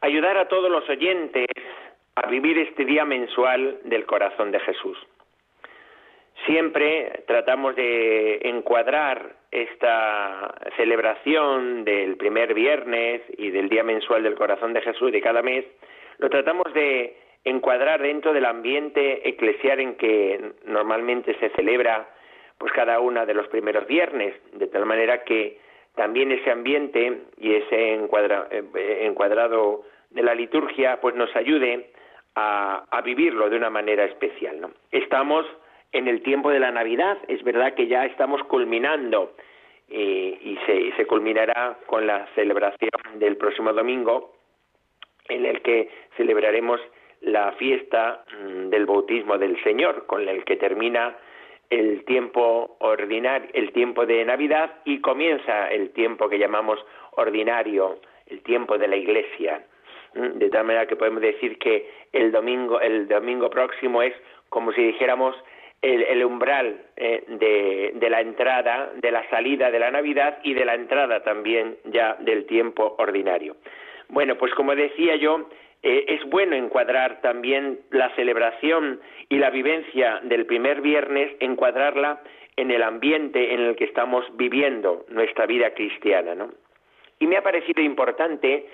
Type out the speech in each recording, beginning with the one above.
ayudar a todos los oyentes a vivir este día mensual del corazón de Jesús. Siempre tratamos de encuadrar esta celebración del primer viernes y del Día Mensual del Corazón de Jesús de cada mes, lo tratamos de encuadrar dentro del ambiente eclesial en que normalmente se celebra pues cada uno de los primeros viernes, de tal manera que también ese ambiente y ese eh, encuadrado de la liturgia pues nos ayude a, a vivirlo de una manera especial. ¿no? Estamos en el tiempo de la Navidad. Es verdad que ya estamos culminando eh, y se, se culminará con la celebración del próximo domingo, en el que celebraremos la fiesta mm, del bautismo del Señor, con el que termina el tiempo ordinario, el tiempo de Navidad y comienza el tiempo que llamamos ordinario, el tiempo de la Iglesia. Mm, de tal manera que podemos decir que el domingo, el domingo próximo es como si dijéramos el, umbral eh, de, la entrada, de la salida de la Navidad y de la entrada también ya del tiempo ordinario. Bueno, pues como decía yo, eh, es bueno encuadrar también la celebración y la vivencia del primer viernes, encuadrarla en el ambiente en el que estamos viviendo nuestra vida cristiana, ¿no? Y me ha parecido importante,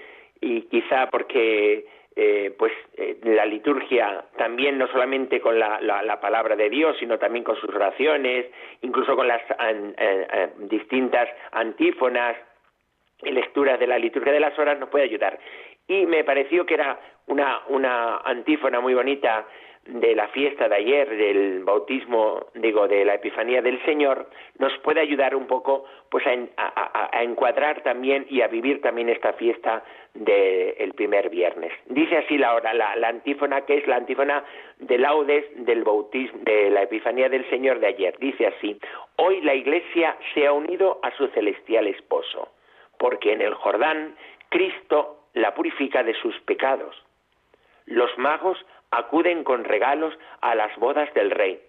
y quizá porque eh, pues eh, la liturgia también no solamente con la, la, palabra de Dios sino también con sus oraciones incluso con las eh, distintas antífonas y lecturas de la liturgia de las horas nos puede ayudar y me pareció que era una una antífona muy bonita de la fiesta de ayer, del bautismo, digo, de la Epifanía del Señor, nos puede ayudar un poco pues a, encuadrar también y a vivir también esta fiesta del primer viernes. Dice así la, la, la antífona, que es la antífona de laudes del bautismo, de la Epifanía del Señor de ayer. Dice así, hoy la Iglesia se ha unido a su celestial esposo, porque en el Jordán Cristo la purifica de sus pecados. Los magos acuden con regalos a las bodas del rey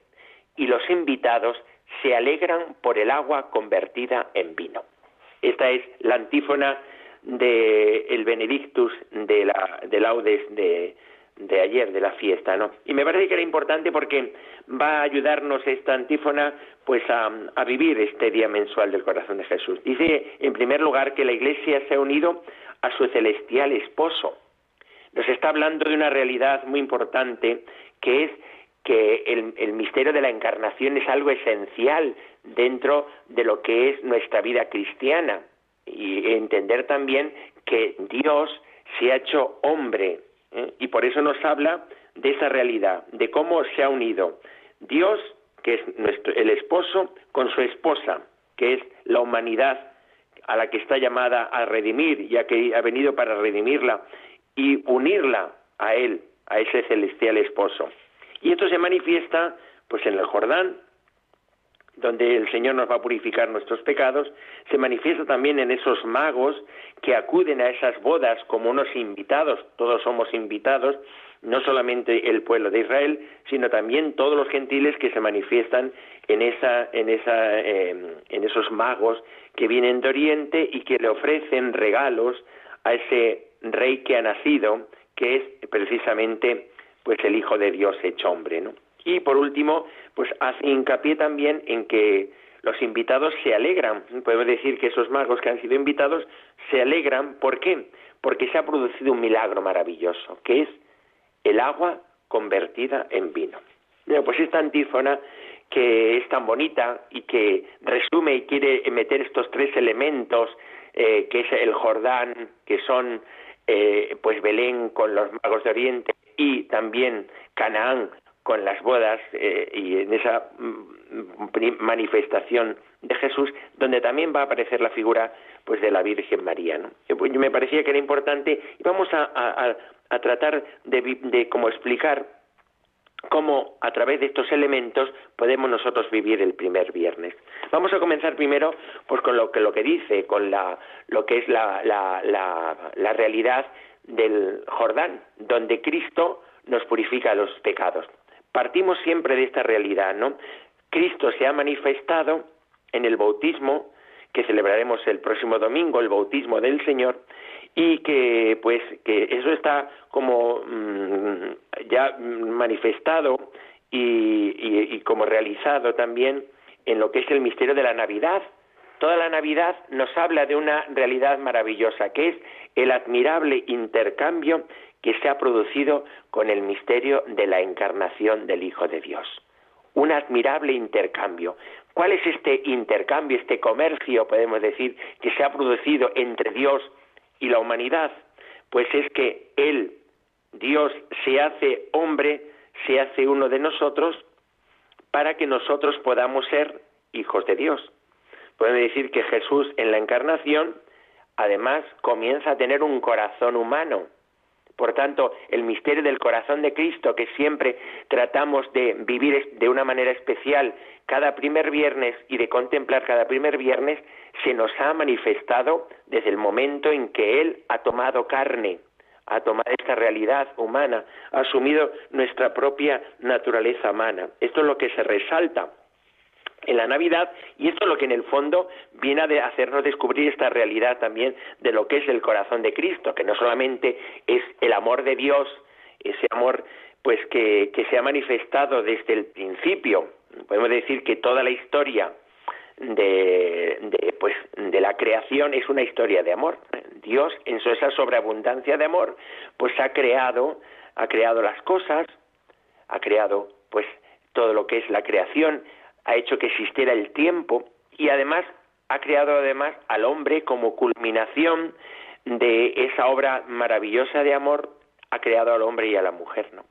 y los invitados se alegran por el agua convertida en vino. Esta es la antífona del el Benedictus de la de laudes de, de ayer de la fiesta, ¿no? Y me parece que era importante porque va a ayudarnos esta antífona pues a, a, vivir este día mensual del corazón de Jesús. Dice en primer lugar que la Iglesia se ha unido a su celestial esposo nos está hablando de una realidad muy importante que es que el, misterio de la encarnación es algo esencial dentro de lo que es nuestra vida cristiana y entender también que Dios se ha hecho hombre ¿eh? y por eso nos habla de esa realidad, de cómo se ha unido Dios, que es nuestro, el esposo, con su esposa, que es la humanidad a la que está llamada a redimir, ya que ha venido para redimirla, y unirla a Él, a ese celestial esposo. Y esto se manifiesta pues en el Jordán, donde el Señor nos va a purificar nuestros pecados, se manifiesta también en esos magos que acuden a esas bodas como unos invitados, todos somos invitados, no solamente el pueblo de Israel, sino también todos los gentiles que se manifiestan en esa, en esa, em, esos magos que vienen de Oriente y que le ofrecen regalos a ese rey que ha nacido, que es precisamente pues el Hijo de Dios hecho hombre, ¿no? Y por último, pues hace hincapié también en que los invitados se alegran. Podemos decir que esos magos que han sido invitados se alegran. ¿Por qué? Porque se ha producido un milagro maravilloso, que es el agua convertida en vino. pues esta antífona que es tan bonita y que resume y quiere meter estos tres elementos, eh, que es el Jordán, que son eh, pues Belén con los magos de Oriente y también Canaán con las bodas eh, y en esa mm, manifestación de Jesús, donde también va a aparecer la figura pues de la Virgen María. ¿no? Pues, me parecía que era importante y vamos a, a tratar de, de como explicar cómo a través de estos elementos podemos nosotros vivir el primer viernes. Vamos a comenzar primero pues con lo que lo que dice, con la, lo que es la, la, la, realidad del Jordán, donde Cristo nos purifica los pecados. Partimos siempre de esta realidad, ¿no? Cristo se ha manifestado en el bautismo que celebraremos el próximo domingo, el bautismo del Señor, y que pues que eso está como mm, ya manifestado y, como realizado también en lo que es el misterio de la Navidad. Toda la Navidad nos habla de una realidad maravillosa, que es el admirable intercambio que se ha producido con el misterio de la encarnación del Hijo de Dios. Un admirable intercambio. ¿Cuál es este intercambio, este comercio, podemos decir, que se ha producido entre Dios y la humanidad? Pues es que Él, Dios, se hace hombre, se hace uno de nosotros para que nosotros podamos ser hijos de Dios. Podemos decir que Jesús en la encarnación, además, comienza a tener un corazón humano. Por tanto, el misterio del corazón de Cristo, que siempre tratamos de vivir de una manera especial cada primer viernes y de contemplar cada primer viernes, se nos ha manifestado desde el momento en que Él ha tomado carne, ha tomado esta realidad humana, ha asumido nuestra propia naturaleza humana. Esto es lo que se resalta en la Navidad y esto es lo que en el fondo viene a hacernos descubrir esta realidad también de lo que es el corazón de Cristo, que no solamente es el amor de Dios, ese amor pues que, que se ha manifestado desde el principio. Podemos decir que toda la historia de, de, pues, de la creación es una historia de amor. Dios, en su esa sobreabundancia de amor, pues ha creado, ha creado las cosas, ha creado pues todo lo que es la creación, ha hecho que existiera el tiempo y además ha creado además al hombre como culminación de esa obra maravillosa de amor, ha creado al hombre y a la mujer, ¿no?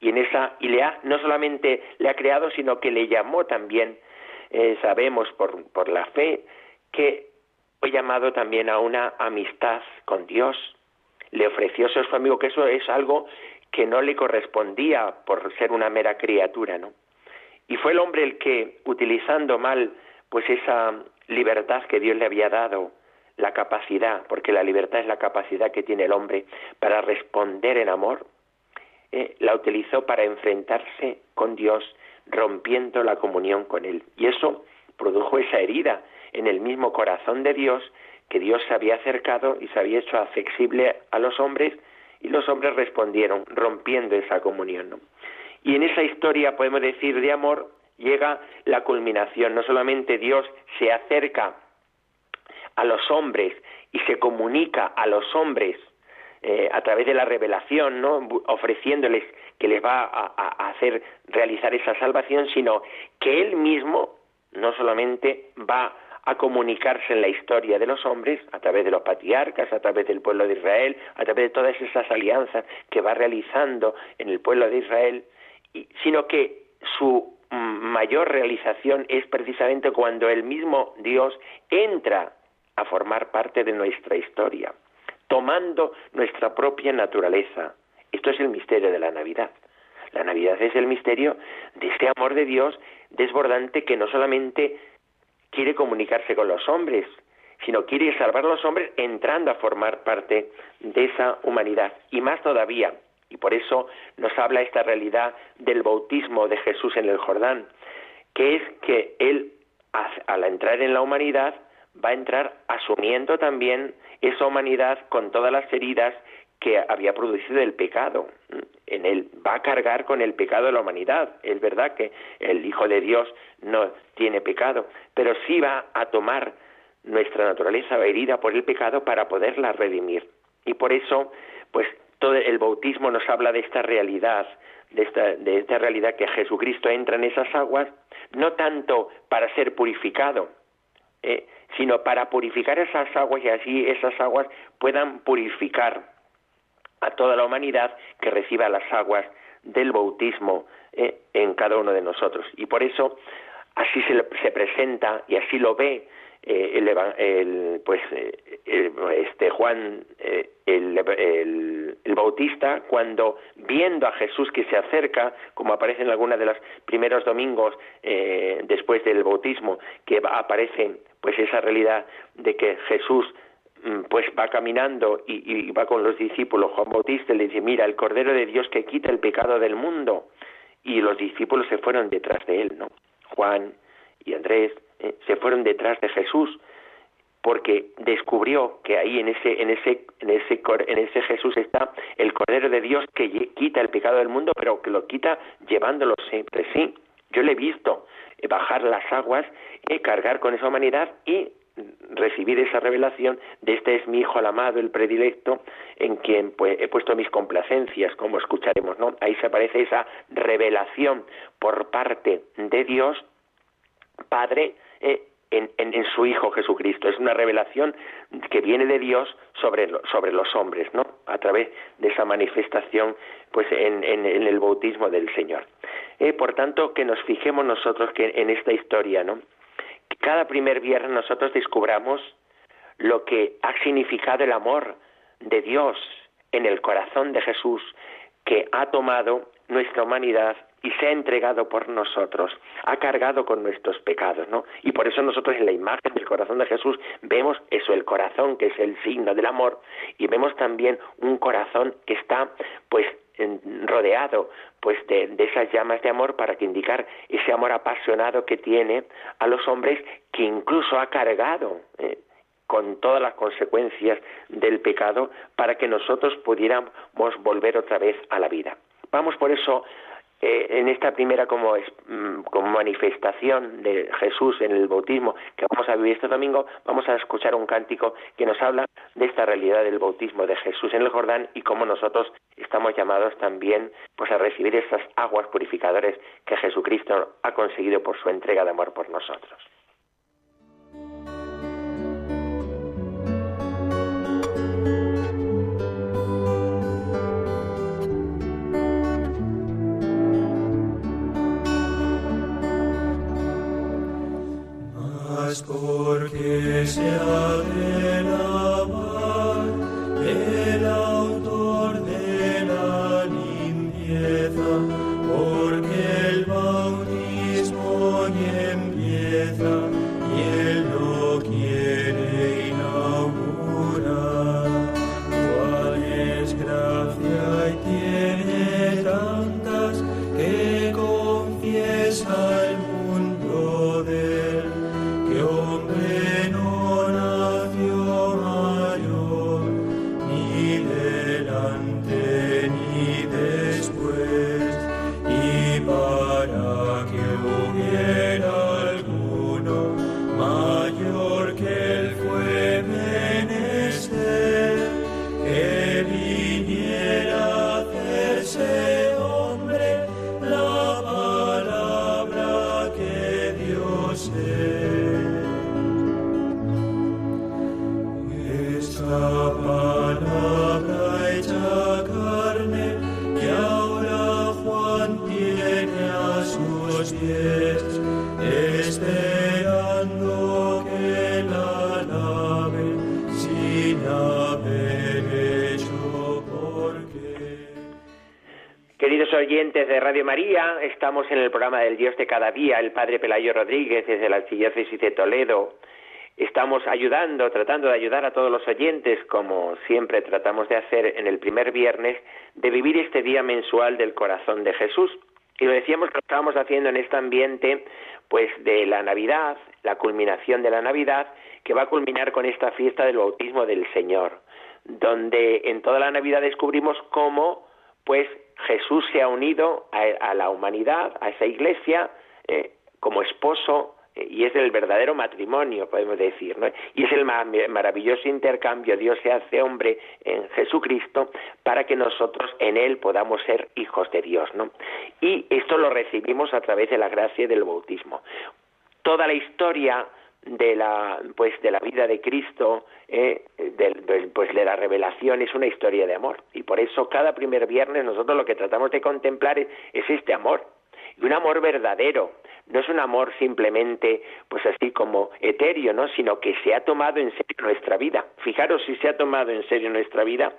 Y en esa y le ha no solamente le ha creado, sino que le llamó también eh, sabemos por, por la fe que fue llamado también a una amistad con Dios. Le ofreció a su amigo que eso es algo que no le correspondía por ser una mera criatura, ¿no? Y fue el hombre el que, utilizando mal pues esa libertad que Dios le había dado, la capacidad, porque la libertad es la capacidad que tiene el hombre para responder en amor, eh, la utilizó para enfrentarse con Dios rompiendo la comunión con Él. Y eso produjo esa herida en el mismo corazón de Dios, que Dios se había acercado y se había hecho accesible a los hombres, y los hombres respondieron, rompiendo esa comunión. Y en esa historia, podemos decir, de amor, llega la culminación. No solamente Dios se acerca a los hombres y se comunica a los hombres eh, a través de la revelación, ¿no? ofreciéndoles que les va a, hacer realizar esa salvación, sino que Él mismo no solamente va a comunicarse en la historia de los hombres a través de los patriarcas, a través del pueblo de Israel, a través de todas esas alianzas que va realizando en el pueblo de Israel, sino que su mm, mayor realización es precisamente cuando el mismo Dios entra a formar parte de nuestra historia, tomando nuestra propia naturaleza, esto es el misterio de la Navidad. La Navidad es el misterio de este amor de Dios desbordante que no solamente quiere comunicarse con los hombres, sino quiere salvar a los hombres entrando a formar parte de esa humanidad. Y más todavía, y por eso nos habla esta realidad del bautismo de Jesús en el Jordán, que es que Él, al entrar en la humanidad, va a entrar asumiendo también esa humanidad con todas las heridas que había producido el pecado. En él va a cargar con el pecado de la humanidad. Es verdad que el Hijo de Dios no tiene pecado, pero sí va a tomar nuestra naturaleza herida por el pecado para poderla redimir. Y por eso, pues todo el bautismo nos habla de esta realidad, de esta, de esta realidad que Jesucristo entra en esas aguas, no tanto para ser purificado, eh, sino para purificar esas aguas y así esas aguas puedan purificar a toda la humanidad que reciba las aguas del bautismo eh, en cada uno de nosotros. Y por eso así se, se presenta y así lo ve eh, el, el, pues eh, este Juan el, el, el Bautista, cuando viendo a Jesús que se acerca, como aparece en algunos de los primeros domingos eh, después del bautismo, que aparece pues esa realidad de que Jesús mm, pues va caminando y, va con los discípulos, Juan Bautista le dice, mira, el Cordero de Dios que quita el pecado del mundo. Y los discípulos se fueron detrás de él, ¿no? Juan y Andrés eh, se fueron detrás de Jesús porque descubrió que ahí en ese en ese en ese en ese Jesús está el cordero de Dios que quita el pecado del mundo, pero que lo quita llevándolo siempre sí. Yo le he visto eh, bajar las aguas, y cargar con esa humanidad y recibir esa revelación de este es mi hijo el amado, el predilecto, en quien pues, he puesto mis complacencias, como escucharemos, ¿no? Ahí se aparece esa revelación por parte de Dios, Padre, eh, en, su Hijo Jesucristo. Es una revelación que viene de Dios sobre, sobre los hombres, ¿no? A través de esa manifestación, pues, en, el bautismo del Señor. Eh, por tanto, que nos fijemos nosotros que en esta historia, ¿no? Que cada primer viernes nosotros descubramos lo que ha significado el amor de Dios en el corazón de Jesús, que ha tomado nuestra humanidad y se ha entregado por nosotros, ha cargado con nuestros pecados, ¿no? Y por eso nosotros en la imagen del corazón de Jesús vemos eso, el corazón que es el signo del amor, y vemos también un corazón que está, pues, rodeado pues de, esas llamas de amor para que indicar ese amor apasionado que tiene a los hombres que incluso ha cargado ¿eh? con todas las consecuencias del pecado para que nosotros pudiéramos volver otra vez a la vida. Vamos por eso eh, en esta primera como, mm, como manifestación de Jesús en el bautismo que vamos a vivir este domingo, vamos a escuchar un cántico que nos habla de esta realidad del bautismo de Jesús en el Jordán y cómo nosotros estamos llamados también pues a recibir estas aguas purificadoras que Jesucristo ha conseguido por su entrega de amor por nosotros. Porque se ha oyentes de Radio María, estamos en el programa del Dios de cada día, el Padre Pelayo Rodríguez desde la Archidiócesis de Toledo. Estamos ayudando, tratando de ayudar a todos los oyentes, como siempre tratamos de hacer en el primer viernes, de vivir este día mensual del corazón de Jesús. Y lo decíamos que lo estábamos haciendo en este ambiente, pues de la Navidad, la culminación de la Navidad, que va a culminar con esta fiesta del bautismo del Señor, donde en toda la Navidad descubrimos cómo, pues Jesús se ha unido a, la humanidad, a esa iglesia, eh, como esposo, eh, y es el verdadero matrimonio, podemos decir, ¿no? Y es el maravilloso intercambio, Dios se hace hombre en Jesucristo para que nosotros en Él podamos ser hijos de Dios, ¿no? Y esto lo recibimos a través de la gracia del bautismo. Toda la historia de la pues de la vida de Cristo eh, pues de la revelación es una historia de amor y por eso cada primer viernes nosotros lo que tratamos de contemplar es, este amor y un amor verdadero no es un amor simplemente, pues así como etéreo, ¿no? Sino que se ha tomado en serio nuestra vida. Fijaros si se ha tomado en serio nuestra vida,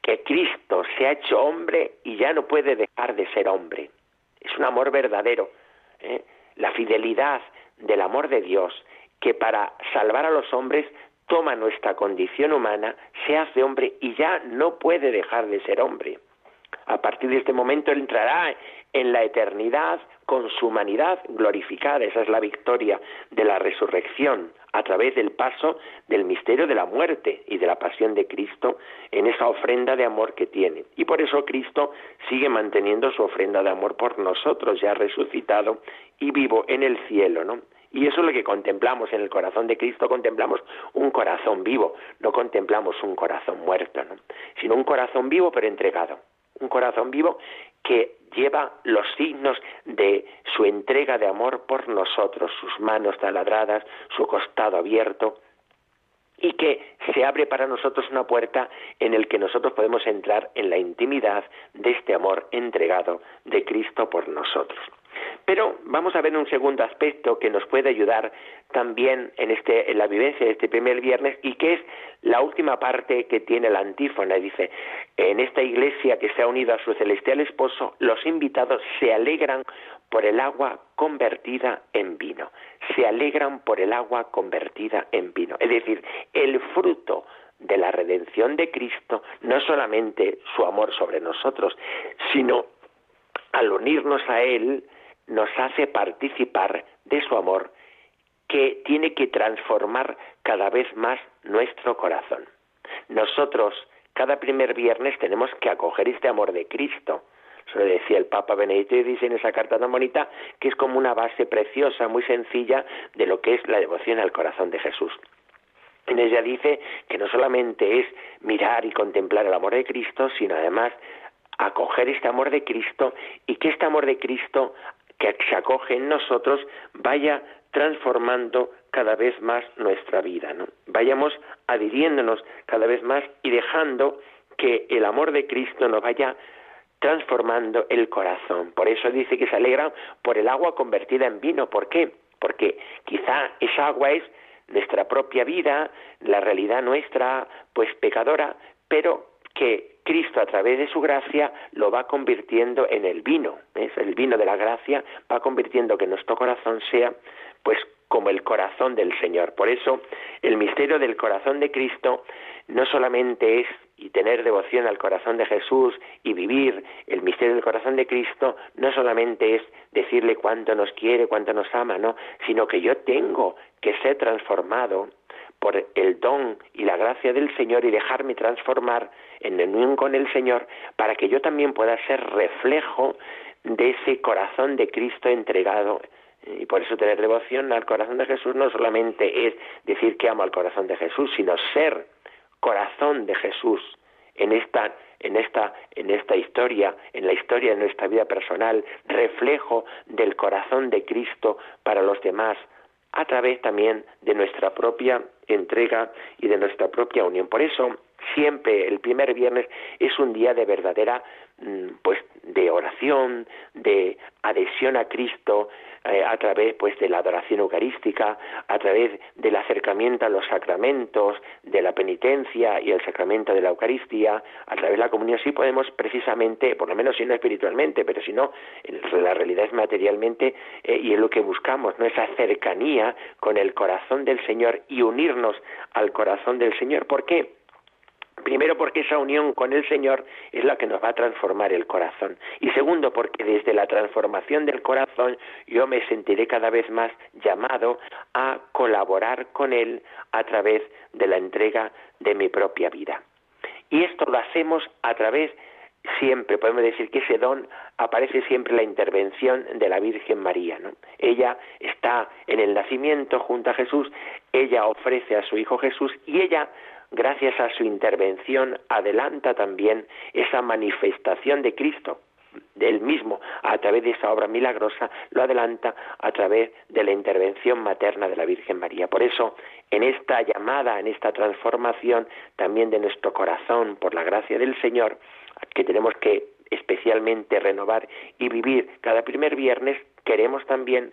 que Cristo se ha hecho hombre y ya no puede dejar de ser hombre. Es un amor verdadero. ¿eh? La fidelidad del amor de Dios, que para salvar a los hombres toma nuestra condición humana, se hace hombre y ya no puede dejar de ser hombre. A partir de este momento entrará en la eternidad con su humanidad glorificada. Esa es la victoria de la resurrección a través del paso del misterio de la muerte y de la pasión de Cristo en esa ofrenda de amor que tiene. Y por eso Cristo sigue manteniendo su ofrenda de amor por nosotros, ya resucitado y vivo en el cielo, ¿no? Y eso es lo que contemplamos en el corazón de Cristo, contemplamos un corazón vivo, no contemplamos un corazón muerto, ¿no? sino un corazón vivo pero entregado, un corazón vivo que lleva los signos de su entrega de amor por nosotros, sus manos taladradas, su costado abierto, y que se abre para nosotros una puerta en el que nosotros podemos entrar en la intimidad de este amor entregado de Cristo por nosotros. Pero vamos a ver un segundo aspecto que nos puede ayudar también en, este, en la vivencia de este primer viernes y que es la última parte que tiene la antífona. Dice, en esta iglesia que se ha unido a su celestial esposo, los invitados se alegran por el agua convertida en vino. Se alegran por el agua convertida en vino. Es decir, el fruto de la redención de Cristo no solamente su amor sobre nosotros, sino al unirnos a Él, nos hace participar de su amor que tiene que transformar cada vez más nuestro corazón. Nosotros cada primer viernes tenemos que acoger este amor de Cristo. Eso lo decía el Papa Benedicto dice en esa carta tan bonita que es como una base preciosa, muy sencilla de lo que es la devoción al corazón de Jesús. En ella dice que no solamente es mirar y contemplar el amor de Cristo, sino además acoger este amor de Cristo y que este amor de Cristo que se acoge en nosotros vaya transformando cada vez más nuestra vida, ¿no? Vayamos adhiriéndonos cada vez más y dejando que el amor de Cristo nos vaya transformando el corazón. Por eso dice que se alegra por el agua convertida en vino. ¿Por qué? Porque quizá esa agua es nuestra propia vida, la realidad nuestra, pues pecadora, pero que Cristo a través de su gracia lo va convirtiendo en el vino, es el vino de la gracia va convirtiendo que nuestro corazón sea pues como el corazón del Señor. Por eso el misterio del corazón de Cristo no solamente es y tener devoción al corazón de Jesús y vivir el misterio del corazón de Cristo no solamente es decirle cuánto nos quiere, cuánto nos ama, no, sino que yo tengo que ser transformado por el don y la gracia del Señor y dejarme transformar en unión con el Señor para que yo también pueda ser reflejo de ese corazón de Cristo entregado. Y por eso tener devoción al corazón de Jesús no solamente es decir que amo al corazón de Jesús, sino ser corazón de Jesús en esta en esta en esta historia, en la historia de nuestra vida personal, reflejo del corazón de Cristo para los demás, a través también de nuestra propia entrega y de nuestra propia unión. Por eso, siempre el primer viernes es un día de verdadera pues de oración, de adhesión a Cristo, eh, a través pues de la adoración eucarística, a través del acercamiento a los sacramentos, de la penitencia y el sacramento de la Eucaristía, a través de la comunión sí podemos precisamente, por lo menos si no espiritualmente, pero si no, la realidad es materialmente eh, y es lo que buscamos, ¿no? esa cercanía con el corazón del Señor y unirnos al corazón del Señor. ¿Por qué? Primero porque esa unión con el Señor es la que nos va a transformar el corazón. Y segundo porque desde la transformación del corazón yo me sentiré cada vez más llamado a colaborar con Él a través de la entrega de mi propia vida. Y esto lo hacemos a través siempre, podemos decir que ese don aparece siempre la intervención de la Virgen María. ¿no? Ella está en el nacimiento junto a Jesús, ella ofrece a su Hijo Jesús y ella gracias a su intervención, adelanta también esa manifestación de Cristo, del mismo, a través de esa obra milagrosa, lo adelanta a través de la intervención materna de la Virgen María. Por eso, en esta llamada, en esta transformación también de nuestro corazón por la gracia del Señor, que tenemos que especialmente renovar y vivir cada primer viernes, queremos también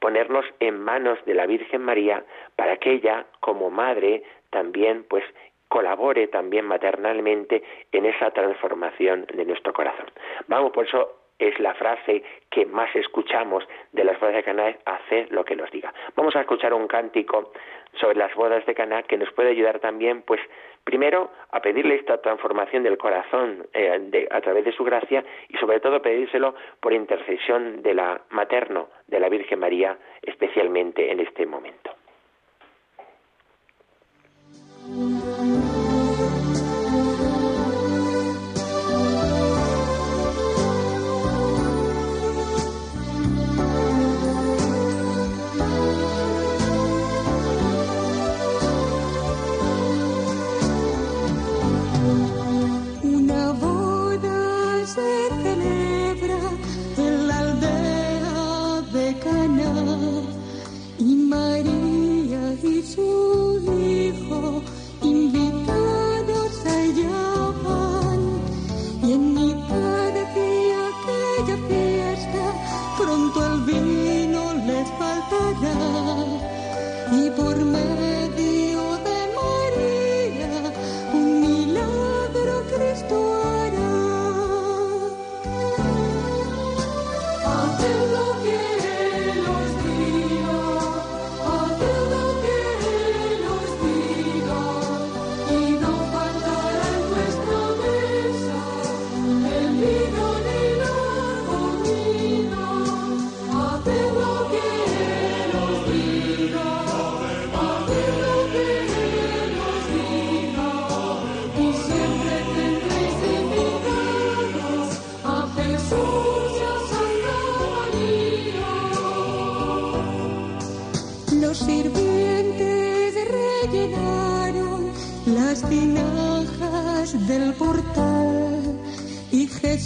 ponernos en manos de la Virgen María para que ella, como madre, también pues colabore también maternalmente en esa transformación de nuestro corazón. Vamos, por eso es la frase que más escuchamos de las bodas de Caná, hacer lo que nos diga. Vamos a escuchar un cántico sobre las bodas de Caná que nos puede ayudar también, pues, primero a pedirle esta transformación del corazón eh, a través de su gracia y sobre todo pedírselo por intercesión de la materno, de la Virgen María, especialmente en este momento.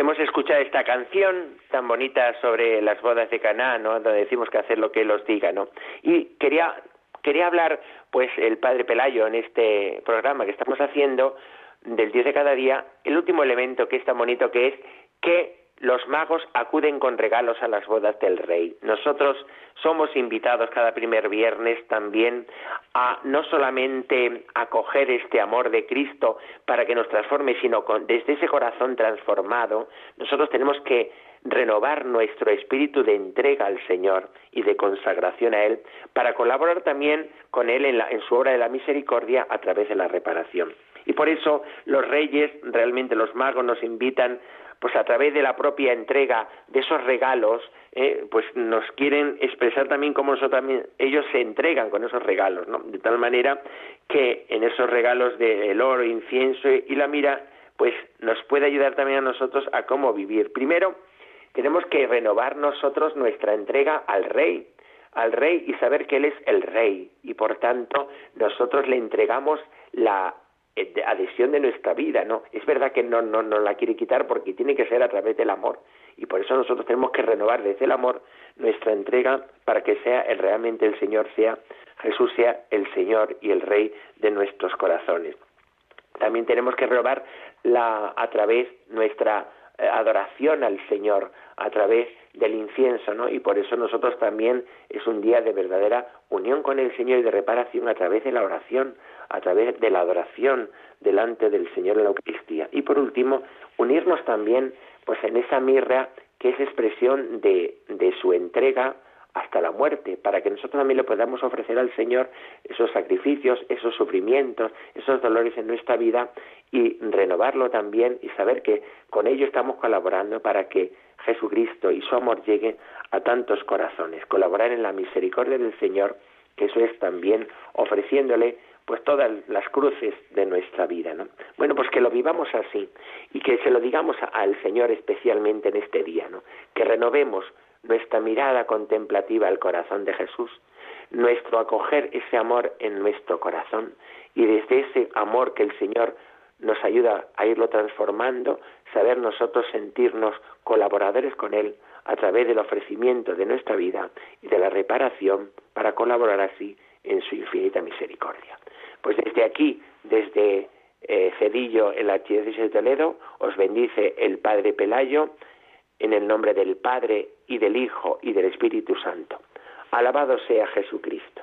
hemos escuchado esta canción tan bonita sobre las bodas de Caná, ¿no? Donde decimos que hacer lo que él os diga, ¿no? Y quería quería hablar, pues, el padre Pelayo en este programa que estamos haciendo del Dios de cada día, el último elemento que es tan bonito que es que los magos acuden con regalos a las bodas del rey. Nosotros somos invitados cada primer viernes también a no solamente acoger este amor de Cristo para que nos transforme, sino desde ese corazón transformado, nosotros tenemos que renovar nuestro espíritu de entrega al Señor y de consagración a Él para colaborar también con Él en, en su obra de la misericordia a través de la reparación. Y por eso los reyes, realmente los magos, nos invitan pues a través de la propia entrega de esos regalos, eh, pues nos quieren expresar también cómo nosotros también, ellos se entregan con esos regalos, ¿no? De tal manera que en esos regalos del oro, incienso y la mira, pues nos puede ayudar también a nosotros a cómo vivir. Primero, tenemos que renovar nosotros nuestra entrega al Rey, al Rey y saber que Él es el Rey y por tanto nosotros le entregamos la adhesión de nuestra vida, ¿no? Es verdad que no, no, no la quiere quitar porque tiene que ser a través del amor. Y por eso nosotros tenemos que renovar desde el amor nuestra entrega para que sea el, realmente el Señor, sea Jesús sea el Señor y el Rey de nuestros corazones. También tenemos que renovar la, a través nuestra eh, adoración al Señor, a través del incienso, ¿no? Y por eso nosotros también es un día de verdadera unión con el Señor y de reparación a través de la oración, a través de la adoración delante del Señor en la Eucaristía. Y por último, unirnos también pues en esa mirra que es expresión de, de su entrega hasta la muerte, para que nosotros también le podamos ofrecer al Señor esos sacrificios, esos sufrimientos, esos dolores en nuestra vida y renovarlo también y saber que con ello estamos colaborando para que Jesucristo y su amor lleguen a tantos corazones, colaborar en la misericordia del Señor, que eso es también ofreciéndole pues todas las cruces de nuestra vida, ¿no? Bueno, pues que lo vivamos así y que se lo digamos al Señor especialmente en este día, ¿no? Que renovemos nuestra mirada contemplativa al corazón de Jesús, nuestro acoger ese amor en nuestro corazón y desde ese amor que el Señor nos ayuda a irlo transformando, saber nosotros sentirnos colaboradores con Él a través del ofrecimiento de nuestra vida y de la reparación para colaborar así en su infinita misericordia. Pues desde aquí, desde eh, Cedillo, en la Archidiócesis de Toledo, os bendice el Padre Pelayo, en el nombre del Padre y del Hijo y del Espíritu Santo. Alabado sea Jesucristo.